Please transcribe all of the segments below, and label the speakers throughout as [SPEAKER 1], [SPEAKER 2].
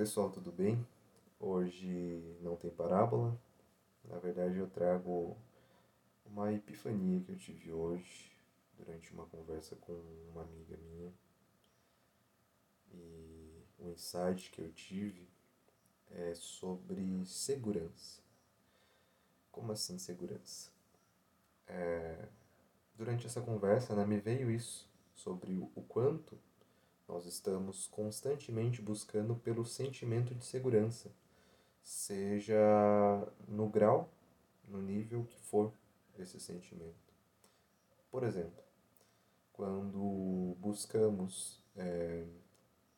[SPEAKER 1] pessoal, tudo bem? Hoje não tem parábola. Na verdade, eu trago uma epifania que eu tive hoje durante uma conversa com uma amiga minha. E o insight que eu tive é sobre segurança. Como assim segurança? É, durante essa conversa, né, me veio isso sobre o quanto nós estamos constantemente buscando pelo sentimento de segurança, seja no grau, no nível que for esse sentimento. Por exemplo, quando buscamos é,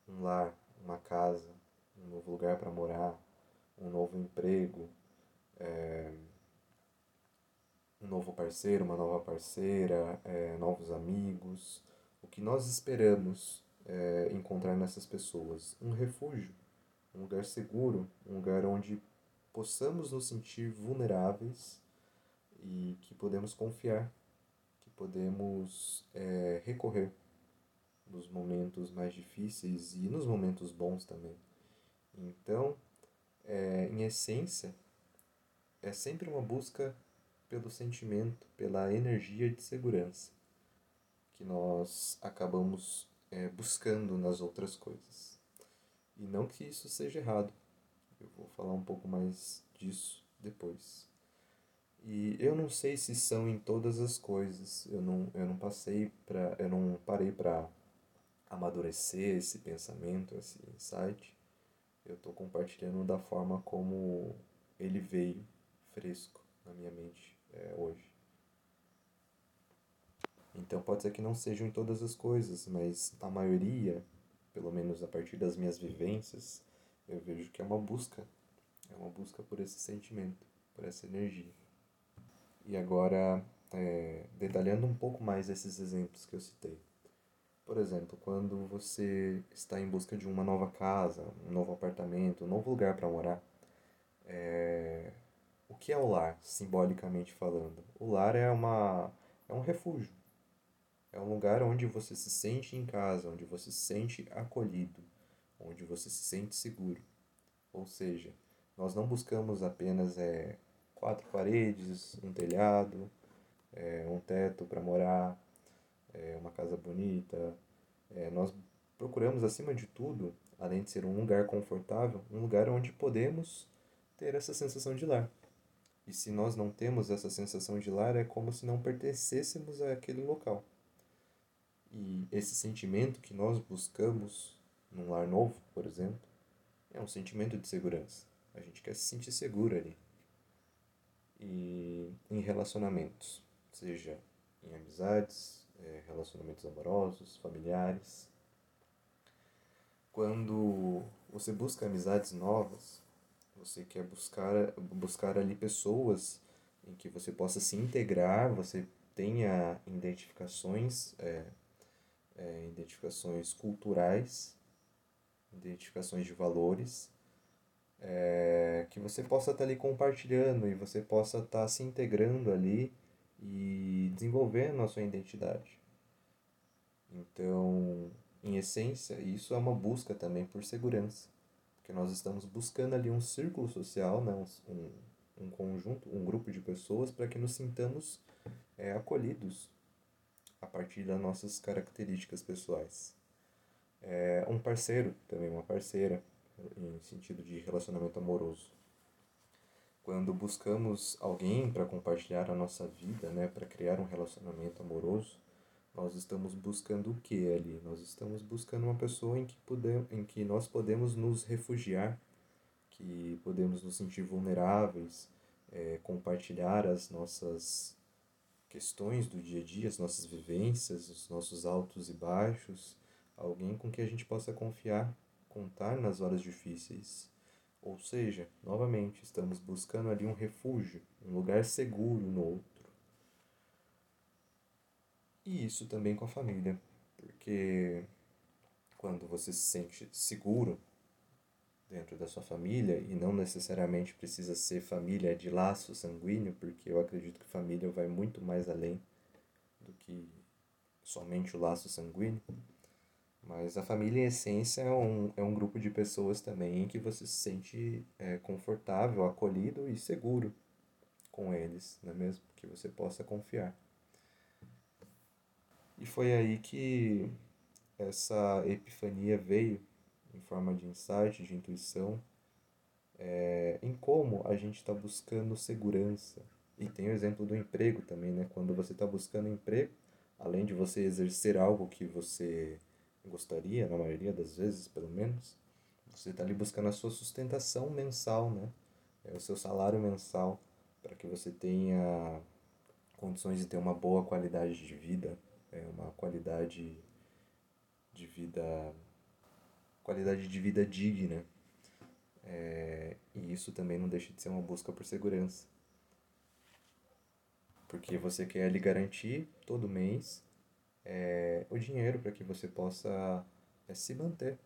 [SPEAKER 1] um lar, uma casa, um novo lugar para morar, um novo emprego, é, um novo parceiro, uma nova parceira, é, novos amigos, o que nós esperamos é, encontrar nessas pessoas? Um refúgio, um lugar seguro, um lugar onde possamos nos sentir vulneráveis e que podemos confiar, que podemos é, recorrer nos momentos mais difíceis e nos momentos bons também. Então, é, em essência, é sempre uma busca pelo sentimento, pela energia de segurança que nós acabamos é, buscando nas outras coisas. E não que isso seja errado. Eu vou falar um pouco mais disso depois. E eu não sei se são em todas as coisas. Eu não, eu não passei para, eu não parei para amadurecer esse pensamento, esse insight. Eu estou compartilhando da forma como ele veio fresco na minha mente é, hoje. Então pode ser que não sejam em todas as coisas, mas a maioria, pelo menos a partir das minhas vivências, eu vejo que é uma busca. É uma busca por esse sentimento, por essa energia. E agora, é, detalhando um pouco mais esses exemplos que eu citei. Por exemplo, quando você está em busca de uma nova casa, um novo apartamento, um novo lugar para morar, é... o que é o lar, simbolicamente falando? O lar é, uma, é um refúgio, é um lugar onde você se sente em casa, onde você se sente acolhido, onde você se sente seguro. Ou seja, nós não buscamos apenas é, quatro paredes, um telhado, é, um teto para morar, é, uma casa bonita. É, nós procuramos, acima de tudo, além de ser um lugar confortável, um lugar onde podemos ter essa sensação de lar. E se nós não temos essa sensação de lar, é como se não pertencêssemos àquele local. E esse sentimento que nós buscamos num lar novo, por exemplo, é um sentimento de segurança. A gente quer se sentir seguro ali. E em relacionamentos, seja em amizades, é, relacionamentos amorosos, familiares. Quando você busca amizades novas, você quer buscar, buscar ali pessoas em que você possa se integrar, você tenha identificações é, é, identificações culturais, identificações de valores, é, que você possa estar tá ali compartilhando e você possa estar tá se integrando ali e desenvolvendo a sua identidade. Então, em essência, isso é uma busca também por segurança, porque nós estamos buscando ali um círculo social, né, um, um conjunto, um grupo de pessoas para que nos sintamos é, acolhidos a partir das nossas características pessoais. É um parceiro, também uma parceira, em sentido de relacionamento amoroso. Quando buscamos alguém para compartilhar a nossa vida, né, para criar um relacionamento amoroso, nós estamos buscando o que ali? Nós estamos buscando uma pessoa em que, podemos, em que nós podemos nos refugiar, que podemos nos sentir vulneráveis, é, compartilhar as nossas questões do dia a dia, as nossas vivências, os nossos altos e baixos, alguém com que a gente possa confiar, contar nas horas difíceis. Ou seja, novamente, estamos buscando ali um refúgio, um lugar seguro no outro. E isso também com a família, porque quando você se sente seguro dentro da sua família e não necessariamente precisa ser família de laço sanguíneo, porque eu acredito que família vai muito mais além do que somente o laço sanguíneo. Mas a família, em essência, é um, é um grupo de pessoas também em que você se sente é, confortável, acolhido e seguro com eles, não é mesmo? Que você possa confiar. E foi aí que essa epifania veio em forma de insight, de intuição, é, em como a gente está buscando segurança. E tem o exemplo do emprego também, né? Quando você está buscando emprego, além de você exercer algo que você gostaria, na maioria das vezes, pelo menos, você está ali buscando a sua sustentação mensal, né? É o seu salário mensal, para que você tenha condições de ter uma boa qualidade de vida, é uma qualidade de vida qualidade de vida digna. É, e isso também não deixa de ser uma busca por segurança. Porque você quer lhe garantir todo mês é, o dinheiro para que você possa é, se manter,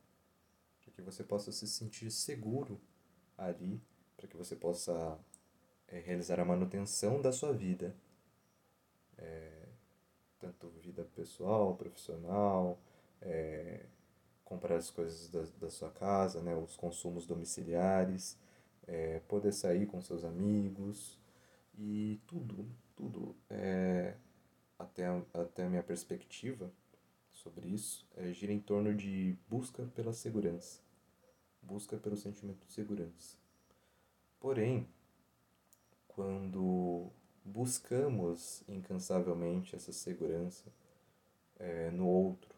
[SPEAKER 1] para que você possa se sentir seguro ali, para que você possa é, realizar a manutenção da sua vida, é, tanto vida pessoal, profissional, é, comprar as coisas da, da sua casa, né, os consumos domiciliares, é, poder sair com seus amigos e tudo, tudo. É, até a, até a minha perspectiva sobre isso é, gira em torno de busca pela segurança, busca pelo sentimento de segurança. Porém, quando buscamos incansavelmente essa segurança é, no outro,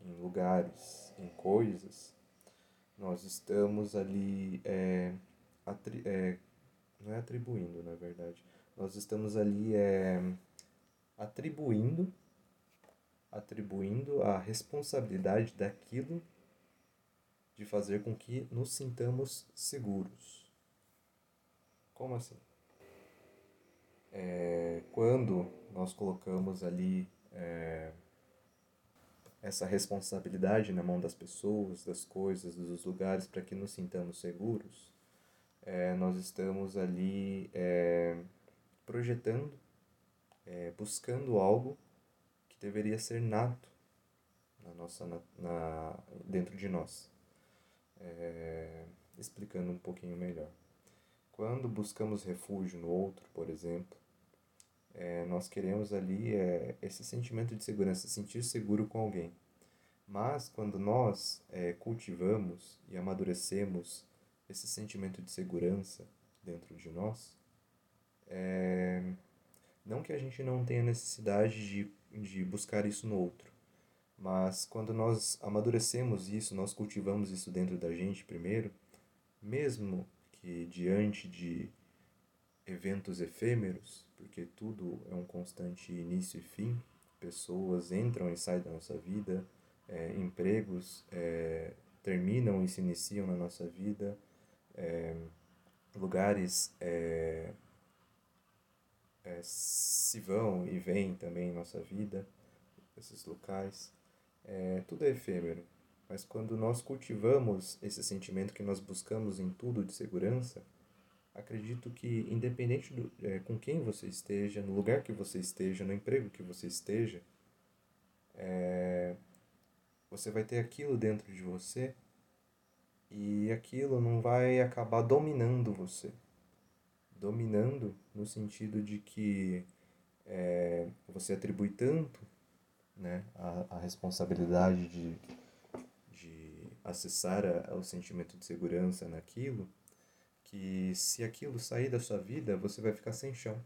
[SPEAKER 1] em lugares, em coisas, nós estamos ali, é, é, não é atribuindo, na verdade, nós estamos ali é, atribuindo, atribuindo a responsabilidade daquilo de fazer com que nos sintamos seguros. Como assim? É, quando nós colocamos ali é, essa responsabilidade na mão das pessoas, das coisas, dos lugares, para que nos sintamos seguros, é, nós estamos ali é, projetando, é, buscando algo que deveria ser nato na nossa, na, na dentro de nós. É, explicando um pouquinho melhor. Quando buscamos refúgio no outro, por exemplo, é, nós queremos ali é, esse sentimento de segurança, sentir seguro com alguém. Mas quando nós é, cultivamos e amadurecemos esse sentimento de segurança dentro de nós, é, não que a gente não tenha necessidade de, de buscar isso no outro, mas quando nós amadurecemos isso, nós cultivamos isso dentro da gente primeiro, mesmo que diante de eventos efêmeros, porque tudo é um constante início e fim, pessoas entram e saem da nossa vida, é, empregos é, terminam e se iniciam na nossa vida, é, lugares se vão e vêm também em nossa vida, esses locais, tudo é efêmero. Mas quando nós cultivamos esse sentimento que nós buscamos em tudo de segurança, acredito que independente do, é, com quem você esteja, no lugar que você esteja, no emprego que você esteja, é, você vai ter aquilo dentro de você e aquilo não vai acabar dominando você. Dominando no sentido de que é, você atribui tanto né, a, a responsabilidade de, de acessar a, o sentimento de segurança naquilo que se aquilo sair da sua vida, você vai ficar sem chão.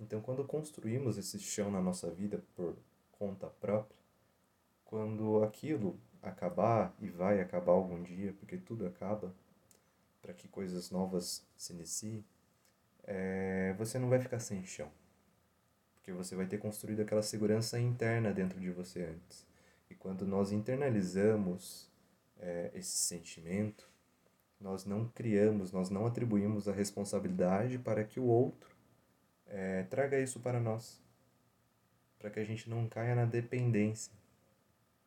[SPEAKER 1] Então, quando construímos esse chão na nossa vida por conta própria, quando aquilo acabar e vai acabar algum dia, porque tudo acaba, para que coisas novas se iniciem, é, você não vai ficar sem chão. Porque você vai ter construído aquela segurança interna dentro de você antes. E quando nós internalizamos é, esse sentimento, nós não criamos, nós não atribuímos a responsabilidade para que o outro é, traga isso para nós, para que a gente não caia na dependência,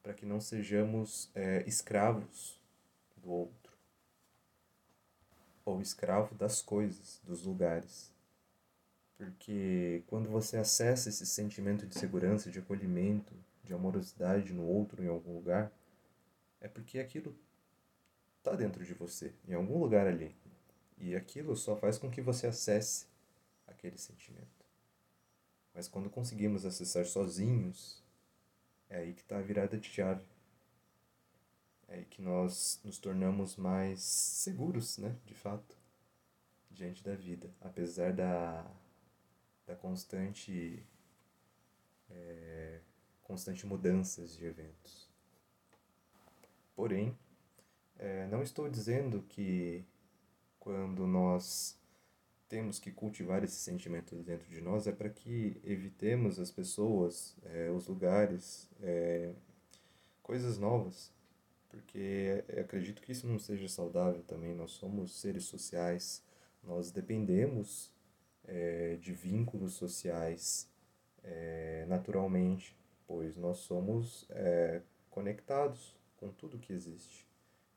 [SPEAKER 1] para que não sejamos é, escravos do outro, ou escravo das coisas, dos lugares. Porque quando você acessa esse sentimento de segurança, de acolhimento, de amorosidade no outro em algum lugar, é porque aquilo está dentro de você, em algum lugar ali. E aquilo só faz com que você acesse aquele sentimento. Mas quando conseguimos acessar sozinhos, é aí que está a virada de chave. É aí que nós nos tornamos mais seguros, né, de fato, diante da vida, apesar da, da constante é, constante mudanças de eventos. Porém, é, não estou dizendo que quando nós temos que cultivar esse sentimento dentro de nós é para que evitemos as pessoas, é, os lugares, é, coisas novas, porque acredito que isso não seja saudável também. Nós somos seres sociais, nós dependemos é, de vínculos sociais é, naturalmente, pois nós somos é, conectados com tudo que existe.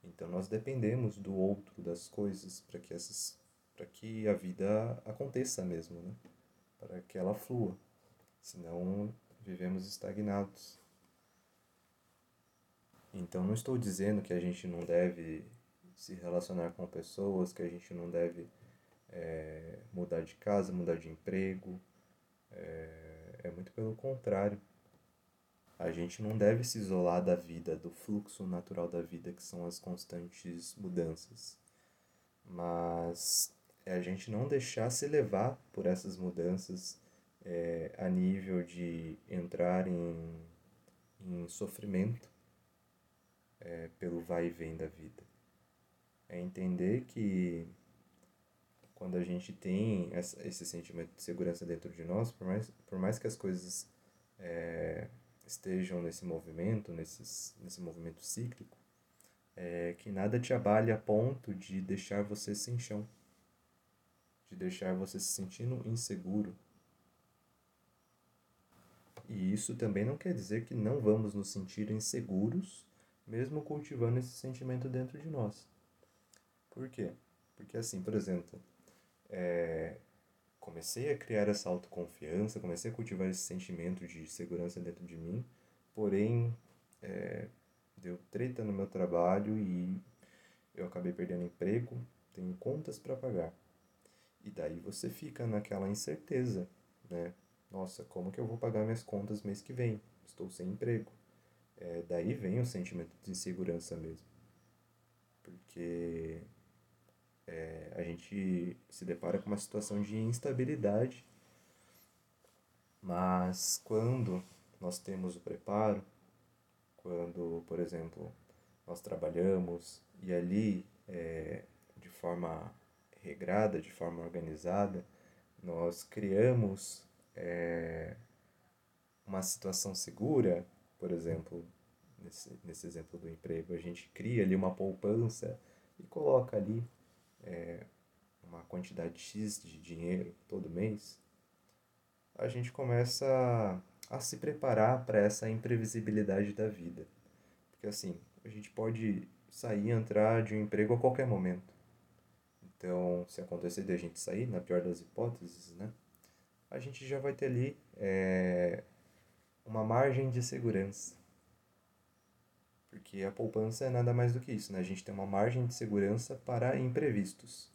[SPEAKER 1] Então nós dependemos do outro, das coisas, para que essas para que a vida aconteça mesmo, né? Para que ela flua. Senão vivemos estagnados. Então não estou dizendo que a gente não deve se relacionar com pessoas, que a gente não deve é, mudar de casa, mudar de emprego. É, é muito pelo contrário. A gente não deve se isolar da vida, do fluxo natural da vida, que são as constantes mudanças. Mas é a gente não deixar se levar por essas mudanças é, a nível de entrar em, em sofrimento é, pelo vai e vem da vida. É entender que quando a gente tem essa, esse sentimento de segurança dentro de nós, por mais, por mais que as coisas é, estejam nesse movimento, nesses, nesse movimento cíclico, é, que nada te abale a ponto de deixar você sem chão, de deixar você se sentindo inseguro. E isso também não quer dizer que não vamos nos sentir inseguros, mesmo cultivando esse sentimento dentro de nós. Por quê? Porque assim, por exemplo, é, comecei a criar essa autoconfiança, comecei a cultivar esse sentimento de segurança dentro de mim, porém é, deu treta no meu trabalho e eu acabei perdendo emprego, tenho contas para pagar. E daí você fica naquela incerteza, né? Nossa, como que eu vou pagar minhas contas mês que vem? Estou sem emprego. É, daí vem o sentimento de insegurança mesmo. Porque é, a gente se depara com uma situação de instabilidade, mas quando nós temos o preparo, quando, por exemplo, nós trabalhamos e ali, é, de forma regrada, de forma organizada, nós criamos é, uma situação segura, por exemplo, nesse, nesse exemplo do emprego, a gente cria ali uma poupança e coloca ali é, uma quantidade X de dinheiro todo mês, a gente começa a, a se preparar para essa imprevisibilidade da vida. Porque assim, a gente pode sair e entrar de um emprego a qualquer momento. Então, se acontecer de a gente sair, na pior das hipóteses, né? A gente já vai ter ali é, uma margem de segurança. Porque a poupança é nada mais do que isso, né? A gente tem uma margem de segurança para imprevistos.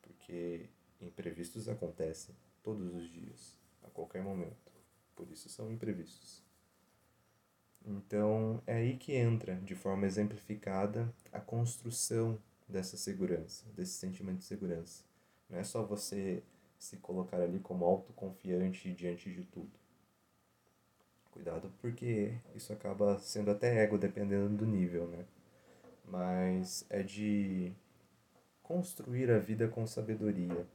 [SPEAKER 1] Porque imprevistos acontecem todos os dias, a qualquer momento. Por isso são imprevistos. Então, é aí que entra, de forma exemplificada, a construção dessa segurança, desse sentimento de segurança. Não é só você se colocar ali como autoconfiante diante de tudo. Cuidado porque isso acaba sendo até ego dependendo do nível, né? Mas é de construir a vida com sabedoria,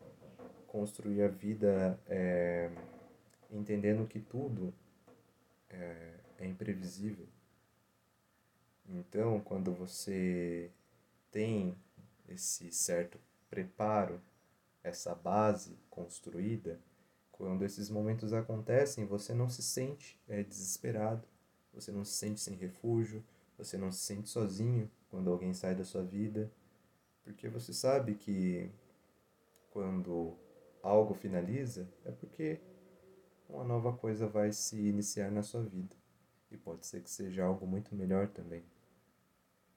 [SPEAKER 1] construir a vida é, entendendo que tudo é, é imprevisível. Então, quando você tem esse certo preparo, essa base construída, quando esses momentos acontecem, você não se sente é, desesperado, você não se sente sem refúgio, você não se sente sozinho quando alguém sai da sua vida, porque você sabe que quando algo finaliza é porque uma nova coisa vai se iniciar na sua vida e pode ser que seja algo muito melhor também.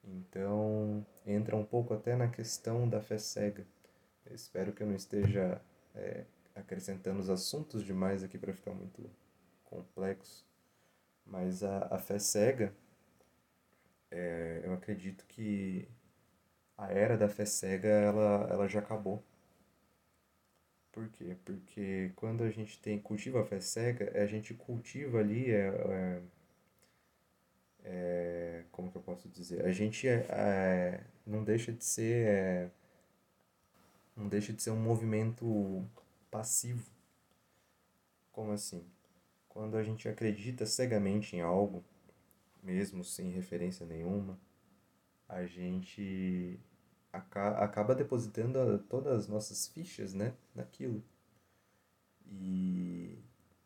[SPEAKER 1] Então, entra um pouco até na questão da fé cega. Eu espero que eu não esteja é, acrescentando os assuntos demais aqui para ficar muito complexo. Mas a, a fé cega, é, eu acredito que a era da fé cega ela, ela já acabou. Por quê? Porque quando a gente tem cultiva a fé cega, a gente cultiva ali é, é, é como que eu posso dizer? A gente é, é não deixa de ser é, não deixa de ser um movimento passivo. Como assim? Quando a gente acredita cegamente em algo, mesmo sem referência nenhuma, a gente acaba depositando todas as nossas fichas né, naquilo. E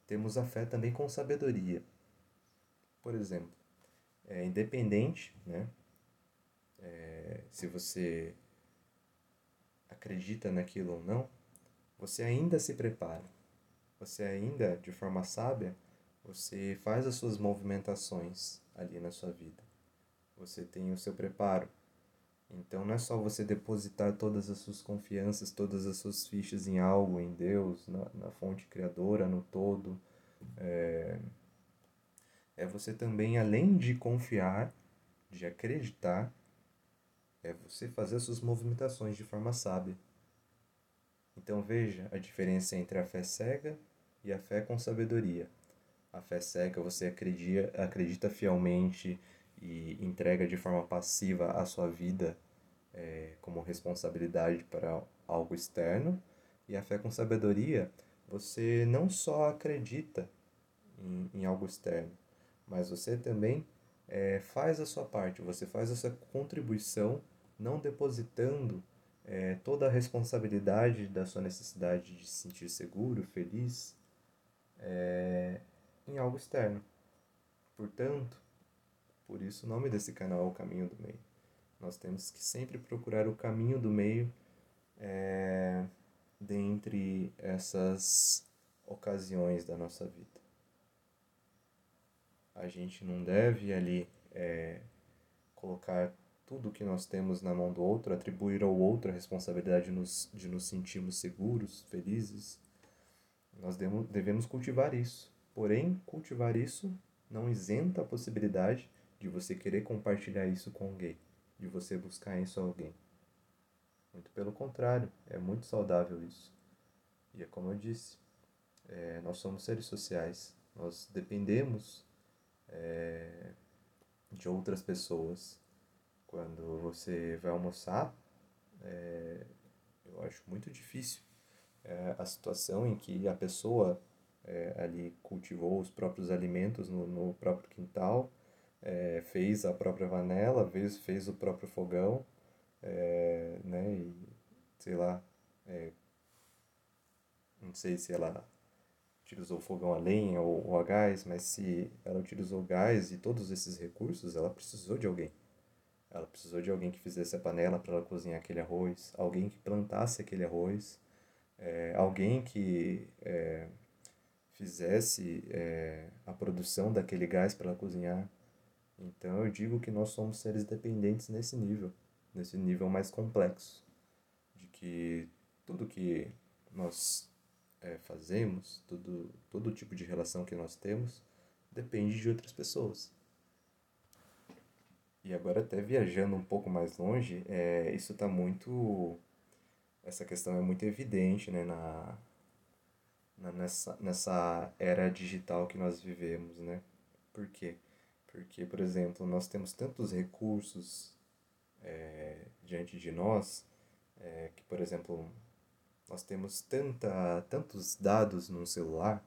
[SPEAKER 1] temos a fé também com sabedoria. Por exemplo, é independente, né? É, se você acredita naquilo ou não, você ainda se prepara. Você ainda, de forma sábia, você faz as suas movimentações ali na sua vida. Você tem o seu preparo. Então não é só você depositar todas as suas confianças, todas as suas fichas em algo, em Deus, na, na fonte criadora, no todo. É, é você também, além de confiar, de acreditar, é você fazer as suas movimentações de forma sábia. Então veja a diferença entre a fé cega e a fé com sabedoria. A fé cega você acredita, acredita fielmente e entrega de forma passiva a sua vida é, como responsabilidade para algo externo. E a fé com sabedoria, você não só acredita em, em algo externo, mas você também é, faz a sua parte, você faz a sua contribuição, não depositando é, toda a responsabilidade da sua necessidade de se sentir seguro, feliz, é, em algo externo. Portanto, por isso o nome desse canal é o Caminho do Meio. Nós temos que sempre procurar o caminho do meio é, dentre essas ocasiões da nossa vida. A gente não deve ali é, colocar tudo que nós temos na mão do outro, atribuir ao outro a responsabilidade de nos, de nos sentirmos seguros, felizes. Nós devemos cultivar isso. Porém, cultivar isso não isenta a possibilidade de você querer compartilhar isso com alguém, de você buscar isso a alguém. Muito pelo contrário, é muito saudável isso. E é como eu disse, é, nós somos seres sociais, nós dependemos é, de outras pessoas. Quando você vai almoçar, é, eu acho muito difícil é, a situação em que a pessoa é, ali cultivou os próprios alimentos no, no próprio quintal é, fez a própria vanela, fez, fez o próprio fogão, é, né, e sei lá, é, não sei se ela utilizou fogão a lenha ou, ou a gás, mas se ela utilizou gás e todos esses recursos, ela precisou de alguém. Ela precisou de alguém que fizesse a panela para ela cozinhar aquele arroz, alguém que plantasse aquele arroz, é, alguém que é, fizesse é, a produção daquele gás para ela cozinhar. Então eu digo que nós somos seres dependentes nesse nível, nesse nível mais complexo, de que tudo que nós é, fazemos, tudo, todo tipo de relação que nós temos, depende de outras pessoas. E agora até viajando um pouco mais longe, é, isso está muito. Essa questão é muito evidente né, na, na, nessa, nessa era digital que nós vivemos, né? Por quê? Porque, por exemplo, nós temos tantos recursos é, diante de nós é, que, por exemplo, nós temos tanta, tantos dados no celular,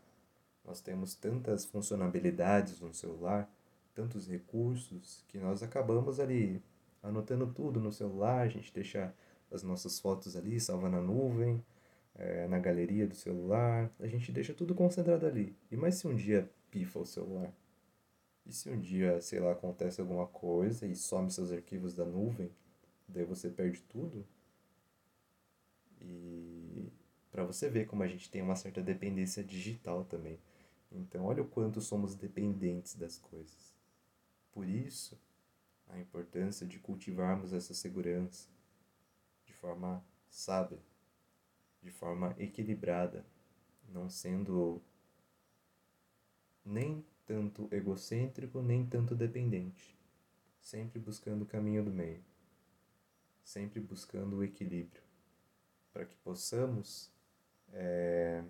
[SPEAKER 1] nós temos tantas funcionalidades no celular, tantos recursos, que nós acabamos ali anotando tudo no celular, a gente deixa as nossas fotos ali, salva na nuvem, é, na galeria do celular, a gente deixa tudo concentrado ali. E mais se um dia pifa o celular? E se um dia, sei lá, acontece alguma coisa e some seus arquivos da nuvem, daí você perde tudo? E para você ver como a gente tem uma certa dependência digital também. Então, olha o quanto somos dependentes das coisas. Por isso, a importância de cultivarmos essa segurança de forma sábia, de forma equilibrada, não sendo nem tanto egocêntrico, nem tanto dependente, sempre buscando o caminho do meio, sempre buscando o equilíbrio, para que possamos é,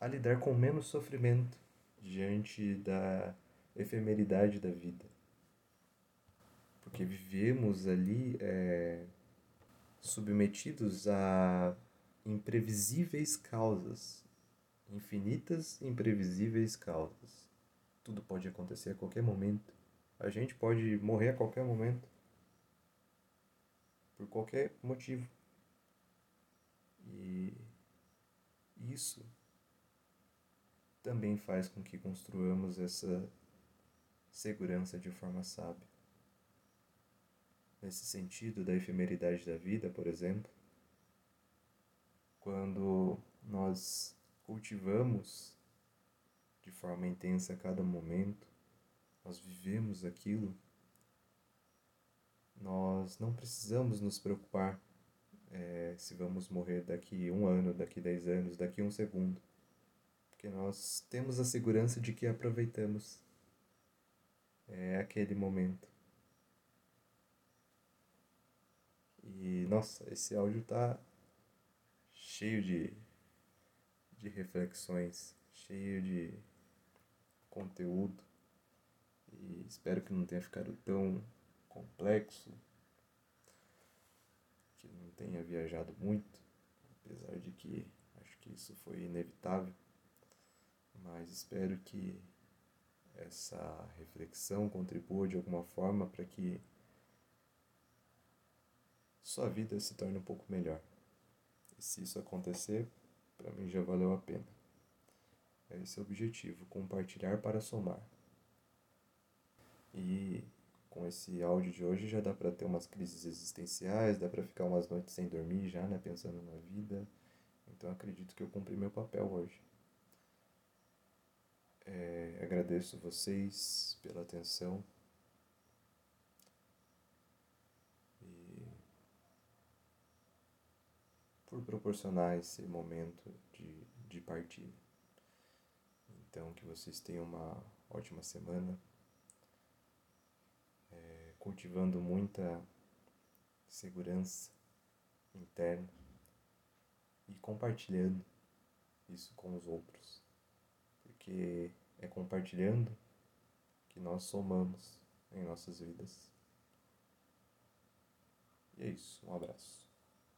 [SPEAKER 1] a lidar com menos sofrimento diante da efemeridade da vida. Porque vivemos ali é, submetidos a imprevisíveis causas, infinitas imprevisíveis causas. Tudo pode acontecer a qualquer momento. A gente pode morrer a qualquer momento. Por qualquer motivo. E isso também faz com que construamos essa segurança de forma sábia. Nesse sentido da efemeridade da vida, por exemplo, quando nós cultivamos de forma intensa a cada momento, nós vivemos aquilo, nós não precisamos nos preocupar é, se vamos morrer daqui um ano, daqui dez anos, daqui um segundo. Porque nós temos a segurança de que aproveitamos é, aquele momento. E nossa, esse áudio tá cheio de, de reflexões, cheio de conteúdo. E espero que não tenha ficado tão complexo tenha viajado muito, apesar de que acho que isso foi inevitável, mas espero que essa reflexão contribua de alguma forma para que sua vida se torne um pouco melhor. E se isso acontecer, para mim já valeu a pena. Esse é o objetivo, compartilhar para somar. E com esse áudio de hoje já dá para ter umas crises existenciais, dá para ficar umas noites sem dormir já, né, pensando na vida. Então acredito que eu cumpri meu papel hoje. É, agradeço vocês pela atenção. E por proporcionar esse momento de, de partida. Então que vocês tenham uma ótima semana cultivando muita segurança interna e compartilhando isso com os outros, porque é compartilhando que nós somamos em nossas vidas. E é isso, um abraço.